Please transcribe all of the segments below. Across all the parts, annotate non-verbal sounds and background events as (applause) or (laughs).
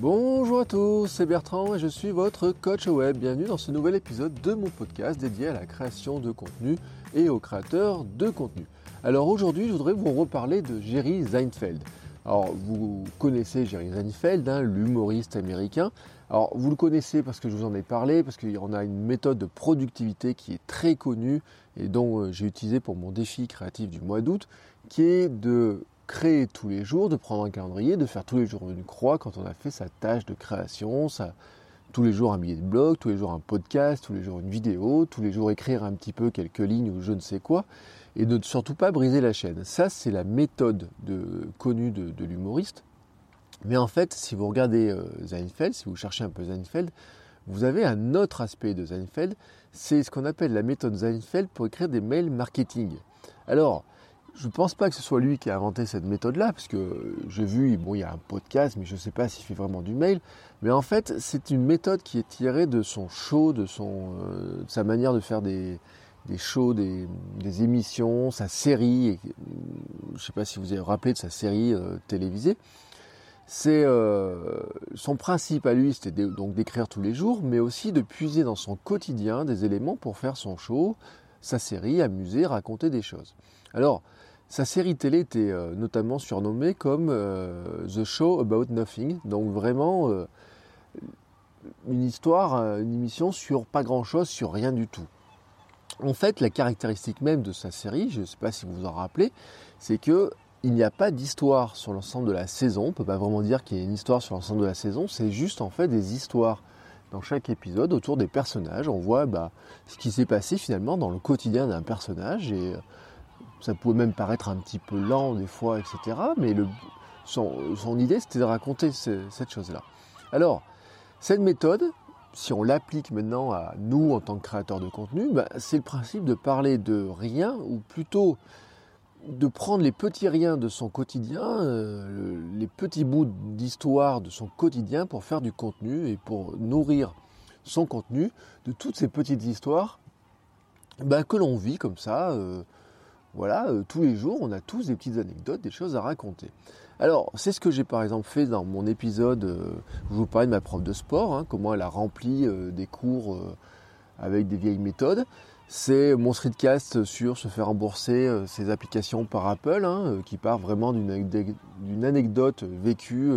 Bonjour à tous, c'est Bertrand et je suis votre coach web. Bienvenue dans ce nouvel épisode de mon podcast dédié à la création de contenu et aux créateurs de contenu. Alors aujourd'hui, je voudrais vous reparler de Jerry Seinfeld. Alors vous connaissez Jerry Seinfeld, hein, l'humoriste américain. Alors vous le connaissez parce que je vous en ai parlé, parce qu'il en a une méthode de productivité qui est très connue et dont euh, j'ai utilisé pour mon défi créatif du mois d'août, qui est de créer tous les jours, de prendre un calendrier, de faire tous les jours une croix quand on a fait sa tâche de création, tous les jours un billet de blog, tous les jours un podcast, tous les jours une vidéo, tous les jours écrire un petit peu quelques lignes ou je ne sais quoi, et ne surtout pas briser la chaîne. Ça, c'est la méthode connue de, l'humoriste. Mais en fait, si vous regardez euh, si vous cherchez un peu Seinfeld, vous avez un autre aspect de Seinfeld, c'est ce qu'on appelle la méthode Seinfeld pour écrire des mails marketing. Alors, je ne pense pas que ce soit lui qui a inventé cette méthode-là, parce que j'ai vu, bon, il y a un podcast, mais je ne sais pas s'il fait vraiment du mail. Mais en fait, c'est une méthode qui est tirée de son show, de, son, euh, sa manière de faire des, shows, des, émissions, sa série. je ne sais pas si vous avez rappelé de sa série euh, télévisée. C'est euh, son principe à lui, c'était donc d'écrire tous les jours, mais aussi de puiser dans son quotidien des éléments pour faire son show, sa série, amuser, raconter des choses. Alors, sa série télé était euh, notamment surnommée comme euh, The Show About Nothing, donc vraiment euh, une histoire, une émission sur pas grand-chose, sur rien du tout. En fait, la caractéristique même de sa série, je ne sais pas si vous vous en rappelez, c'est que il n'y a pas d'histoire sur l'ensemble de la saison. On ne peut pas vraiment dire qu'il y a une histoire sur l'ensemble de la saison. C'est juste en fait des histoires dans chaque épisode autour des personnages. On voit bah, ce qui s'est passé finalement dans le quotidien d'un personnage ça pouvait même paraître un petit peu lent des fois, etc. Mais son, idée, c'était de raconter cette chose-là. Alors, cette méthode, si on l'applique maintenant à nous en tant que créateurs de contenu, bah, c'est le principe de parler de rien, ou plutôt de prendre les petits riens de son quotidien, euh, les petits bouts d'histoire de son quotidien pour faire du contenu et pour nourrir son contenu de toutes ces petites histoires bah, que l'on vit comme ça. Euh, voilà, euh, tous les jours, on a tous des petites anecdotes, des choses à raconter. Alors, c'est ce que j'ai par exemple fait dans mon épisode où euh, je vous parlais de ma prof de sport, hein, comment elle a rempli euh, des cours avec des vieilles méthodes. C'est mon streetcast sur se faire rembourser ses applications par Apple, hein, qui part vraiment d'une anecdote vécue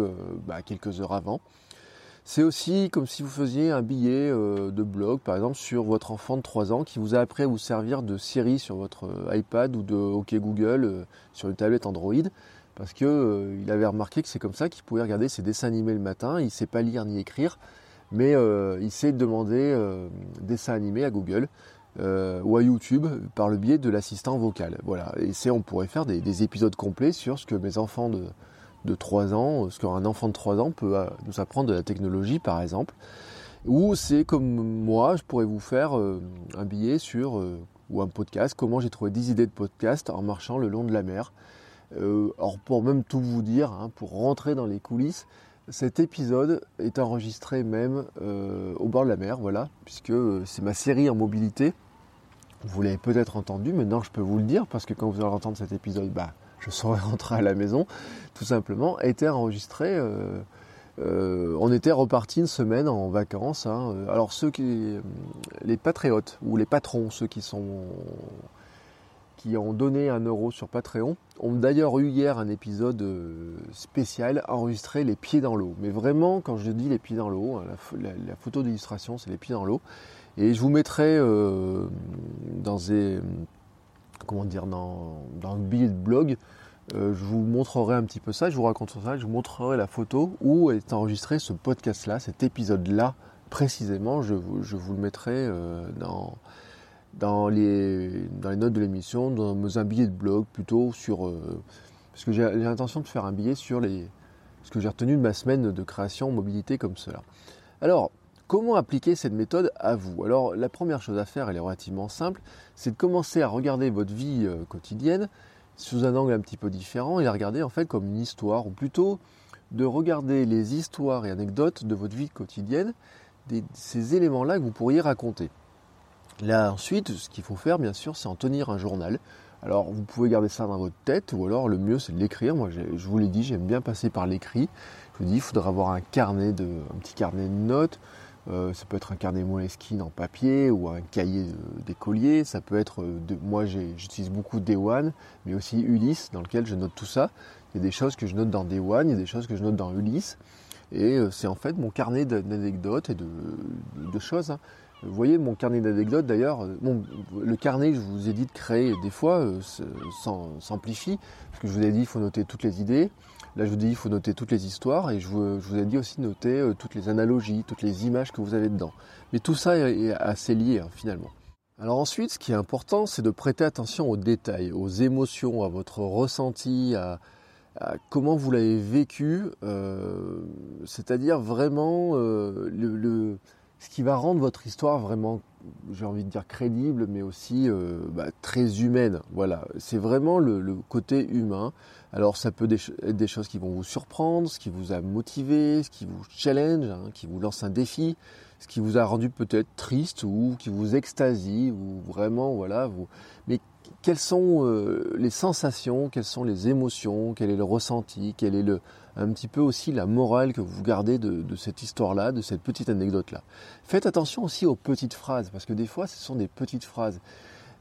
bah, quelques heures avant. C'est aussi comme si vous faisiez un billet euh, de blog, par exemple, sur votre enfant de 3 ans qui vous a appris à vous servir de Siri sur votre euh, iPad ou de OK Google euh, sur une tablette Android. Parce qu'il avait remarqué que c'est comme ça qu'il pouvait regarder ses dessins animés le matin. Il ne sait pas lire ni écrire, mais il sait demander dessins animés à Google. ou à YouTube par le biais de l'assistant vocal. Voilà. Et c'est, on pourrait faire des, épisodes complets sur ce que mes enfants de, de 3 ans, ce qu'un enfant de 3 ans peut euh, nous apprendre de la technologie par exemple. Ou c'est comme moi, je pourrais vous faire euh, un billet sur, euh, ou un podcast, comment j'ai trouvé 10 idées de podcast en marchant le long de la mer. alors pour même tout vous dire, hein, pour rentrer dans les coulisses, cet épisode est enregistré même au bord de la mer, voilà, puisque c'est ma série en mobilité. Vous l'avez peut-être entendu, maintenant je peux vous le dire, parce que quand vous allez entendre cet épisode, bah, je serais (laughs) rentré à la maison, tout simplement, été enregistré. Euh, euh, on était reparti une semaine en vacances. Hein. Alors ceux qui, les patriotes ou les patrons, ceux qui sont qui ont donné un euro sur Patreon, ont d'ailleurs eu hier un épisode euh, spécial enregistré les pieds dans l'eau. Mais vraiment, quand je dis les pieds dans l'eau, hein, la, photo d'illustration, c'est les pieds dans l'eau. Et je vous mettrai dans des comment dire, dans, le billet de blog, euh, je vous montrerai un petit peu ça, je vous raconterai ça, je vous montrerai la photo où est enregistré ce podcast-là, cet épisode-là précisément. Je vous, le mettrai euh, dans, dans, les, dans les notes de l'émission, dans un billet de blog plutôt sur, euh, parce que j'ai l'intention de faire un billet sur les, ce que j'ai retenu de ma semaine de création mobilité comme cela. Alors, comment appliquer cette méthode à vous? Alors, la première chose à faire, elle est relativement simple, c'est de commencer à regarder votre vie euh, quotidienne sous un angle un petit peu différent et la regarder en fait comme une histoire, ou plutôt de regarder les histoires et anecdotes de votre vie quotidienne, ces éléments-là que vous pourriez raconter. Là ensuite, ce qu'il faut faire bien sûr, c'est en tenir un journal. Alors vous pouvez garder ça dans votre tête ou alors le mieux c'est de l'écrire. Moi je vous l'ai dit, j'aime bien passer par l'écrit. Je vous dis, il faudra avoir un carnet de, un petit carnet de notes. Euh, ça peut être un carnet Moleskine en papier ou un cahier d'écolier. Ça peut être, euh, de, moi j'utilise beaucoup Day One, mais aussi Ulysse dans lequel je note tout ça. Il y a des choses que je note dans Day One, il y a des choses que je note dans Ulysse. Et euh, c'est en fait mon carnet d'anecdotes et de, de choses. Hein. Vous voyez mon carnet d'anecdotes d'ailleurs, euh, le carnet je vous ai dit de créer des fois euh, s'amplifie, parce que je vous ai dit il faut noter toutes les idées, là je vous dis il faut noter toutes les histoires, et je vous, ai dit aussi de noter euh, toutes les analogies, toutes les images que vous avez dedans. Mais tout ça est assez lié hein, finalement. Alors ensuite, ce qui est important, c'est de prêter attention aux détails, aux émotions, à votre ressenti, à, comment vous l'avez vécu, c'est-à-dire vraiment le ce qui va rendre votre histoire vraiment, j'ai envie de dire crédible, mais aussi euh, bah, très humaine. Voilà, c'est vraiment le, côté humain. Alors ça peut être des choses qui vont vous surprendre, ce qui vous a motivé, ce qui vous challenge, hein, qui vous lance un défi, ce qui vous a rendu peut-être triste ou qui vous extasie ou vraiment voilà vous. Mais quelles sont euh, les sensations, quelles sont les émotions, quel est le ressenti, quel est le, un petit peu aussi la morale que vous gardez de, cette histoire-là, de cette petite anecdote-là. Faites attention aussi aux petites phrases, parce que des fois, ce sont des petites phrases.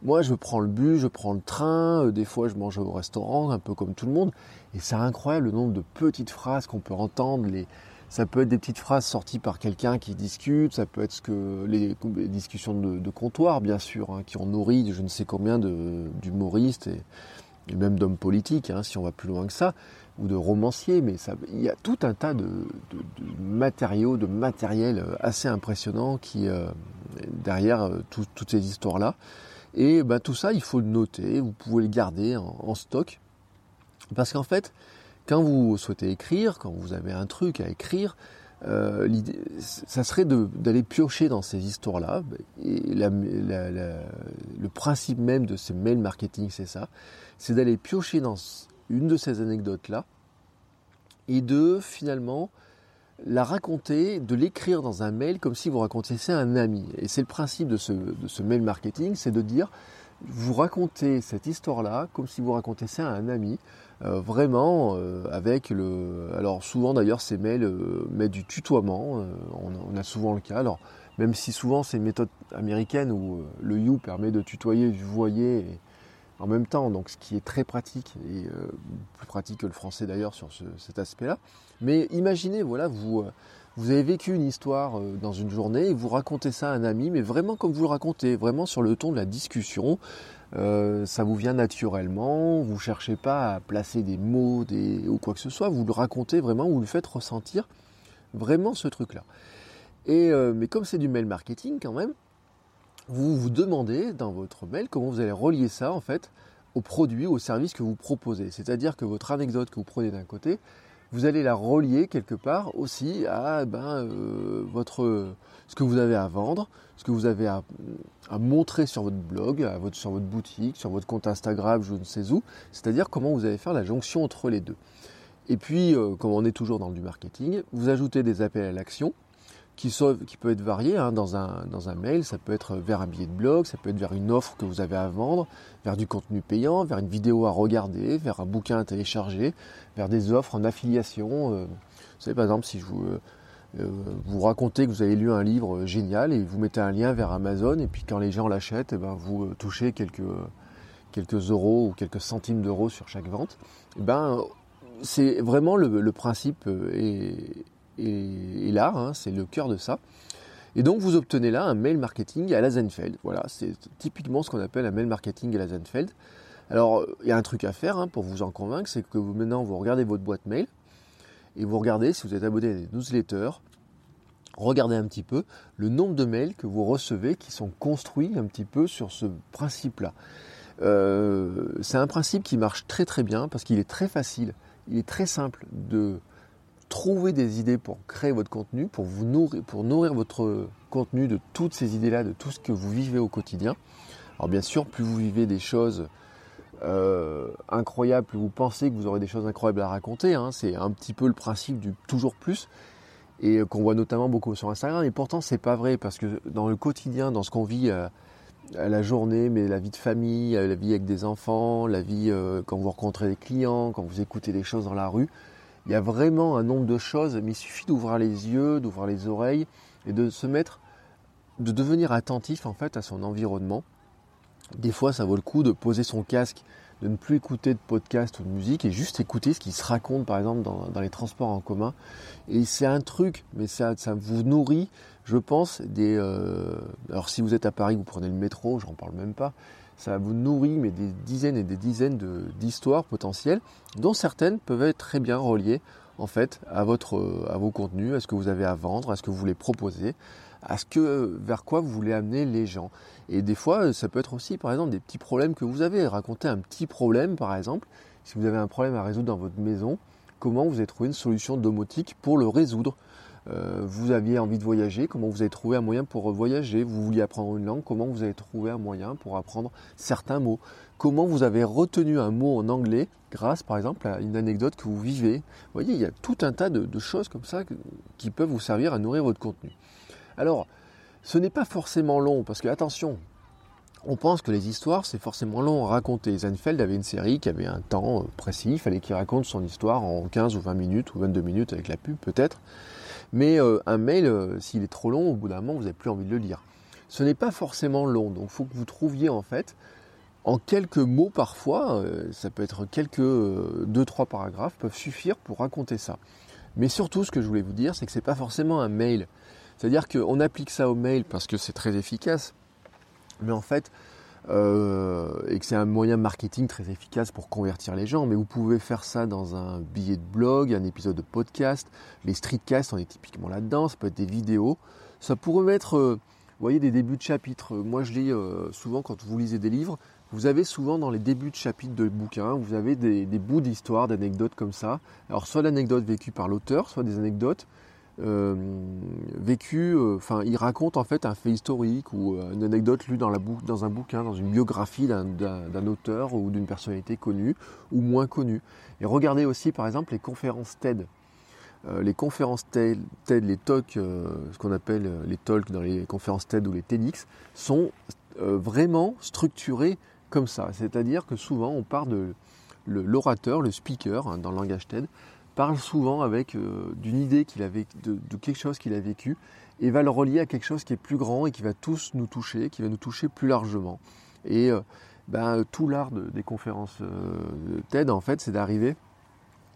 Moi, je prends le bus, je prends le train, euh, des fois, je mange au restaurant, un peu comme tout le monde, et c'est incroyable le nombre de petites phrases qu'on peut entendre. Les... Ça peut être des petites phrases sorties par quelqu'un qui discute, ça peut être ce que les, discussions de, comptoir, bien sûr, hein, qui ont nourri je ne sais combien d'humoristes et, et, même d'hommes politiques, hein, si on va plus loin que ça ou de romancier, mais il y a tout un tas de, matériaux, de matériel euh, assez impressionnant qui euh, derrière euh, toutes ces histoires-là. Et ben, tout ça, il faut le noter, vous pouvez le garder en, stock. Parce qu'en fait, quand vous souhaitez écrire, quand vous avez un truc à écrire, l'idée, ça serait d'aller piocher dans ces histoires-là. Et le principe même de ces mails marketing, c'est ça. C'est d'aller piocher dans une de ces anecdotes-là et de finalement la raconter, de l'écrire dans un mail comme si vous racontiez ça à un ami. Et c'est le principe de ce mail marketing, c'est de dire, vous racontez cette histoire-là comme si vous racontez ça à un ami, euh, vraiment euh, avec le... Alors souvent d'ailleurs ces mails euh, mettent du tutoiement, on, a souvent le cas. Alors même si souvent c'est une méthode américaine où le you permet de tutoyer, vous voyez, en même temps, donc ce qui est très pratique et plus pratique que le français d'ailleurs sur cet aspect-là. Mais imaginez, voilà, vous, vous avez vécu une histoire euh, dans une journée et vous racontez ça à un ami, mais vraiment comme vous le racontez, vraiment sur le ton de la discussion. ça vous vient naturellement, vous ne cherchez pas à placer des mots ou quoi que ce soit, vous le racontez vraiment, vous le faites ressentir vraiment ce truc-là. Et mais comme c'est du mail marketing quand même, vous vous demandez dans votre mail comment vous allez relier ça en fait au produit, au service que vous proposez. C'est-à-dire que votre anecdote que vous prenez d'un côté, vous allez la relier quelque part aussi à ben, euh, votre, ce que vous avez à vendre, ce que vous avez à, montrer sur votre blog, sur votre boutique, sur votre compte Instagram, je ne sais où. C'est-à-dire comment vous allez faire la jonction entre les deux. Et puis, euh, comme on est toujours dans du marketing, vous ajoutez des appels à l'action qui, peut être varié hein, dans, un, dans un mail. Ça peut être vers un billet de blog, ça peut être vers une offre que vous avez à vendre, vers du contenu payant, vers une vidéo à regarder, vers un bouquin à télécharger, vers des offres en affiliation. Euh, vous savez, par exemple, si je vous, euh, euh, vous racontez que vous avez lu un livre génial et vous mettez un lien vers Amazon, et puis quand les gens l'achètent, eh ben, vous touchez quelques, quelques euros ou quelques centimes d'euros sur chaque vente. Eh ben, c'est vraiment le, principe et là, hein, c'est le cœur de ça. Et donc vous obtenez là un mail marketing à la Zenfeld. Voilà, c'est typiquement ce qu'on appelle un mail marketing à la Zenfeld. Alors il y a un truc à faire hein, pour vous en convaincre, c'est que vous, maintenant vous regardez votre boîte mail et vous regardez si vous êtes abonné à des newsletters, regardez un petit peu le nombre de mails que vous recevez qui sont construits un petit peu sur ce principe-là. c'est un principe qui marche très très bien parce qu'il est très facile, il est très simple de trouver des idées pour créer votre contenu, pour vous nourrir, pour nourrir votre contenu de toutes ces idées-là, de tout ce que vous vivez au quotidien. Alors bien sûr, plus vous vivez des choses euh, incroyables, plus vous pensez que vous aurez des choses incroyables à raconter. Hein. c'est un petit peu le principe du toujours plus et qu'on voit notamment beaucoup sur Instagram. Et pourtant, c'est pas vrai parce que dans le quotidien, dans ce qu'on vit à, la journée, mais la vie de famille, la vie avec des enfants, la vie euh, quand vous rencontrez des clients, quand vous écoutez des choses dans la rue, il y a vraiment un nombre de choses, mais il suffit d'ouvrir les yeux, d'ouvrir les oreilles et de se mettre, de devenir attentif en fait à son environnement. Des fois, ça vaut le coup de poser son casque, de ne plus écouter de podcast ou de musique et juste écouter ce qui se raconte par exemple dans, les transports en commun. Et c'est un truc, mais ça, ça vous nourrit, je pense, des. Euh, alors si vous êtes à Paris, vous prenez le métro, j'en parle même pas ça vous nourrit mais des dizaines et des dizaines d'histoires potentielles, dont certaines peuvent être très bien reliées en fait à, votre, à vos contenus, à ce que vous avez à vendre, à ce que vous voulez proposer, à ce que vers quoi vous voulez amener les gens. Et des fois, ça peut être aussi par exemple des petits problèmes que vous avez. Raconter un petit problème par exemple, si vous avez un problème à résoudre dans votre maison, comment vous avez trouvé une solution domotique pour le résoudre? Euh, vous aviez envie de voyager, comment vous avez trouvé un moyen pour voyager, vous vouliez apprendre une langue, comment vous avez trouvé un moyen pour apprendre certains mots, comment vous avez retenu un mot en anglais grâce par exemple à une anecdote que vous vivez? Vous voyez, il y a tout un tas de, choses comme ça qui peuvent vous servir à nourrir votre contenu. Alors, ce n'est pas forcément long, parce que attention, on pense que les histoires, c'est forcément long à raconter. Seinfeld avait une série qui avait un temps précis, il fallait qu'il raconte son histoire en 15 ou 20 minutes ou 22 minutes avec la pub peut-être. Mais euh, un mail, euh, s'il est trop long, au bout d'un moment, vous n'avez plus envie de le lire. Ce n'est pas forcément long, donc il faut que vous trouviez en fait, en quelques mots parfois, euh, ça peut être quelques deux, trois paragraphes, peuvent suffire pour raconter ça. Mais surtout, ce que je voulais vous dire, c'est que ce n'est pas forcément un mail. C'est-à-dire qu'on applique ça au mail parce que c'est très efficace. Mais en fait, euh, et que c'est un moyen marketing très efficace pour convertir les gens. Mais vous pouvez faire ça dans un billet de blog, un épisode de podcast. Les streetcasts, on est typiquement là-dedans. Ça peut être des vidéos. Ça pourrait être, euh, voyez, des débuts de chapitres. Moi, je lis euh, souvent quand vous lisez des livres. Vous avez souvent dans les débuts de chapitres de bouquins, vous avez des, des bouts d'histoire, d'anecdotes comme ça. Alors soit l'anecdote vécue par l'auteur, soit des anecdotes euh, vécu, euh, enfin, il raconte en fait un fait historique ou euh, une anecdote lue dans, un bouquin, dans une biographie d'un auteur ou d'une personnalité connue ou moins connue. Et regardez aussi par exemple les conférences TED. les conférences TED, les talks, ce qu'on appelle les talks dans les conférences TED ou les TEDx, sont vraiment structurés comme ça. C'est-à-dire que souvent on part de l'orateur, le, speaker hein, dans le langage TED, parle souvent avec euh, d'une idée qu'il a de, quelque chose qu'il a vécu et va le relier à quelque chose qui est plus grand et qui va tous nous toucher, qui va nous toucher plus largement. Et euh, ben, tout l'art des conférences euh, TED, en fait, c'est d'arriver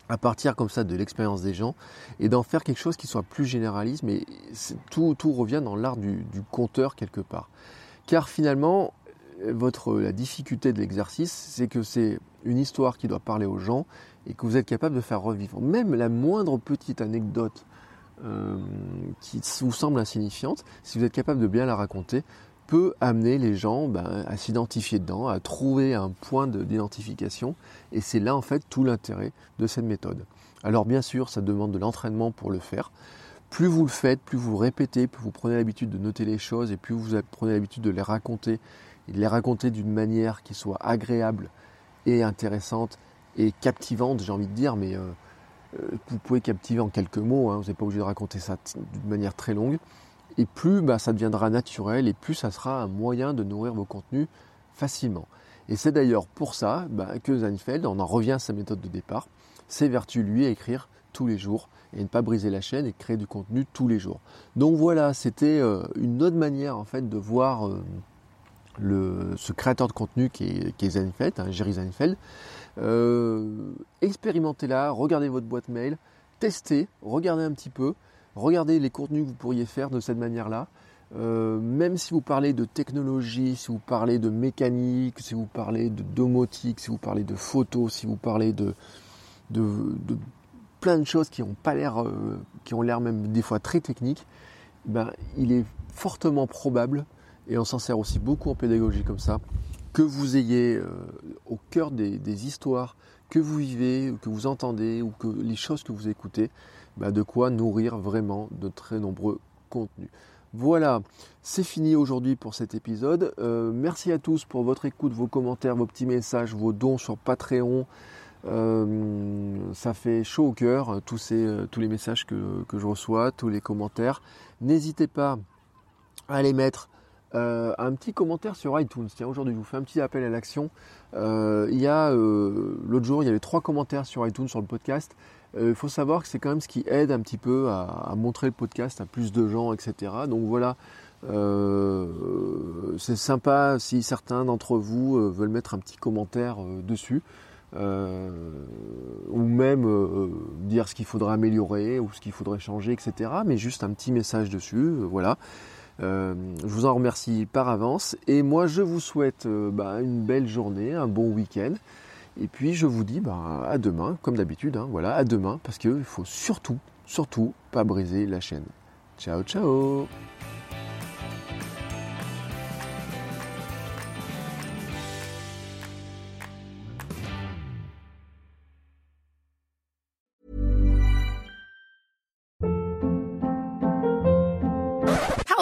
à partir comme ça de l'expérience des gens et d'en faire quelque chose qui soit plus généraliste, mais tout, revient dans l'art du, du conteur quelque part. Car finalement, votre, la difficulté de l'exercice, c'est que c'est une histoire qui doit parler aux gens et que vous êtes capable de faire revivre. Même la moindre petite anecdote euh, qui vous semble insignifiante, si vous êtes capable de bien la raconter, peut amener les gens ben, à s'identifier dedans, à trouver un point d'identification. Et c'est là en fait tout l'intérêt de cette méthode. Alors bien sûr, ça demande de l'entraînement pour le faire. Plus vous le faites, plus vous répétez, plus vous prenez l'habitude de noter les choses et plus vous prenez l'habitude de les raconter et de les raconter d'une manière qui soit agréable et intéressante et captivante, j'ai envie de dire, mais euh, euh, vous pouvez captiver en quelques mots, hein, vous n'êtes pas obligé de raconter ça d'une manière très longue. Et plus bah, ça deviendra naturel et plus ça sera un moyen de nourrir vos contenus facilement. Et c'est d'ailleurs pour ça bah, que Seinfeld, on en revient à sa méthode de départ, s'évertue lui écrire tous les jours et ne pas briser la chaîne et créer du contenu tous les jours. Donc voilà, c'était euh, une autre manière en fait de voir ce créateur de contenu qui est, qui Seinfeld, hein, Jerry. Euh, expérimentez-la, regardez votre boîte mail, testez, regardez un petit peu, regardez les contenus que vous pourriez faire de cette manière-là. Euh, même si vous parlez de technologie, si vous parlez de mécanique, si vous parlez de domotique, si vous parlez de photos, si vous parlez de, de, plein de choses qui ont pas l'air, euh, qui ont l'air même des fois très techniques, ben, il est fortement probable et on s'en sert aussi beaucoup en pédagogie comme ça, que vous ayez au cœur des, histoires que vous vivez, que vous entendez ou que les choses que vous écoutez, bah, de quoi nourrir vraiment de très nombreux contenus. Voilà, c'est fini aujourd'hui pour cet épisode. Euh, merci à tous pour votre écoute, vos commentaires, vos petits messages, vos dons sur Patreon. Euh, ça fait chaud au cœur, tous, ces, euh, tous les messages que, je reçois, tous les commentaires. N'hésitez pas à les mettre un petit commentaire sur iTunes. Tiens, aujourd'hui, je vous fais un petit appel à l'action. il y a l'autre jour, il y avait trois commentaires sur iTunes sur le podcast. Euh, il faut savoir que c'est quand même ce qui aide un petit peu à, montrer le podcast à plus de gens, etc. Donc voilà, euh, c'est sympa si certains d'entre vous euh, veulent mettre un petit commentaire dessus. ou même dire ce qu'il faudrait améliorer ou ce qu'il faudrait changer, etc. Mais juste un petit message dessus, voilà. Je vous en remercie par avance et moi je vous souhaite bah, une belle journée, un bon week-end. Et puis je vous dis bah, à demain, comme d'habitude, hein, voilà, à demain, parce qu'il faut surtout, surtout pas briser la chaîne. Ciao, ciao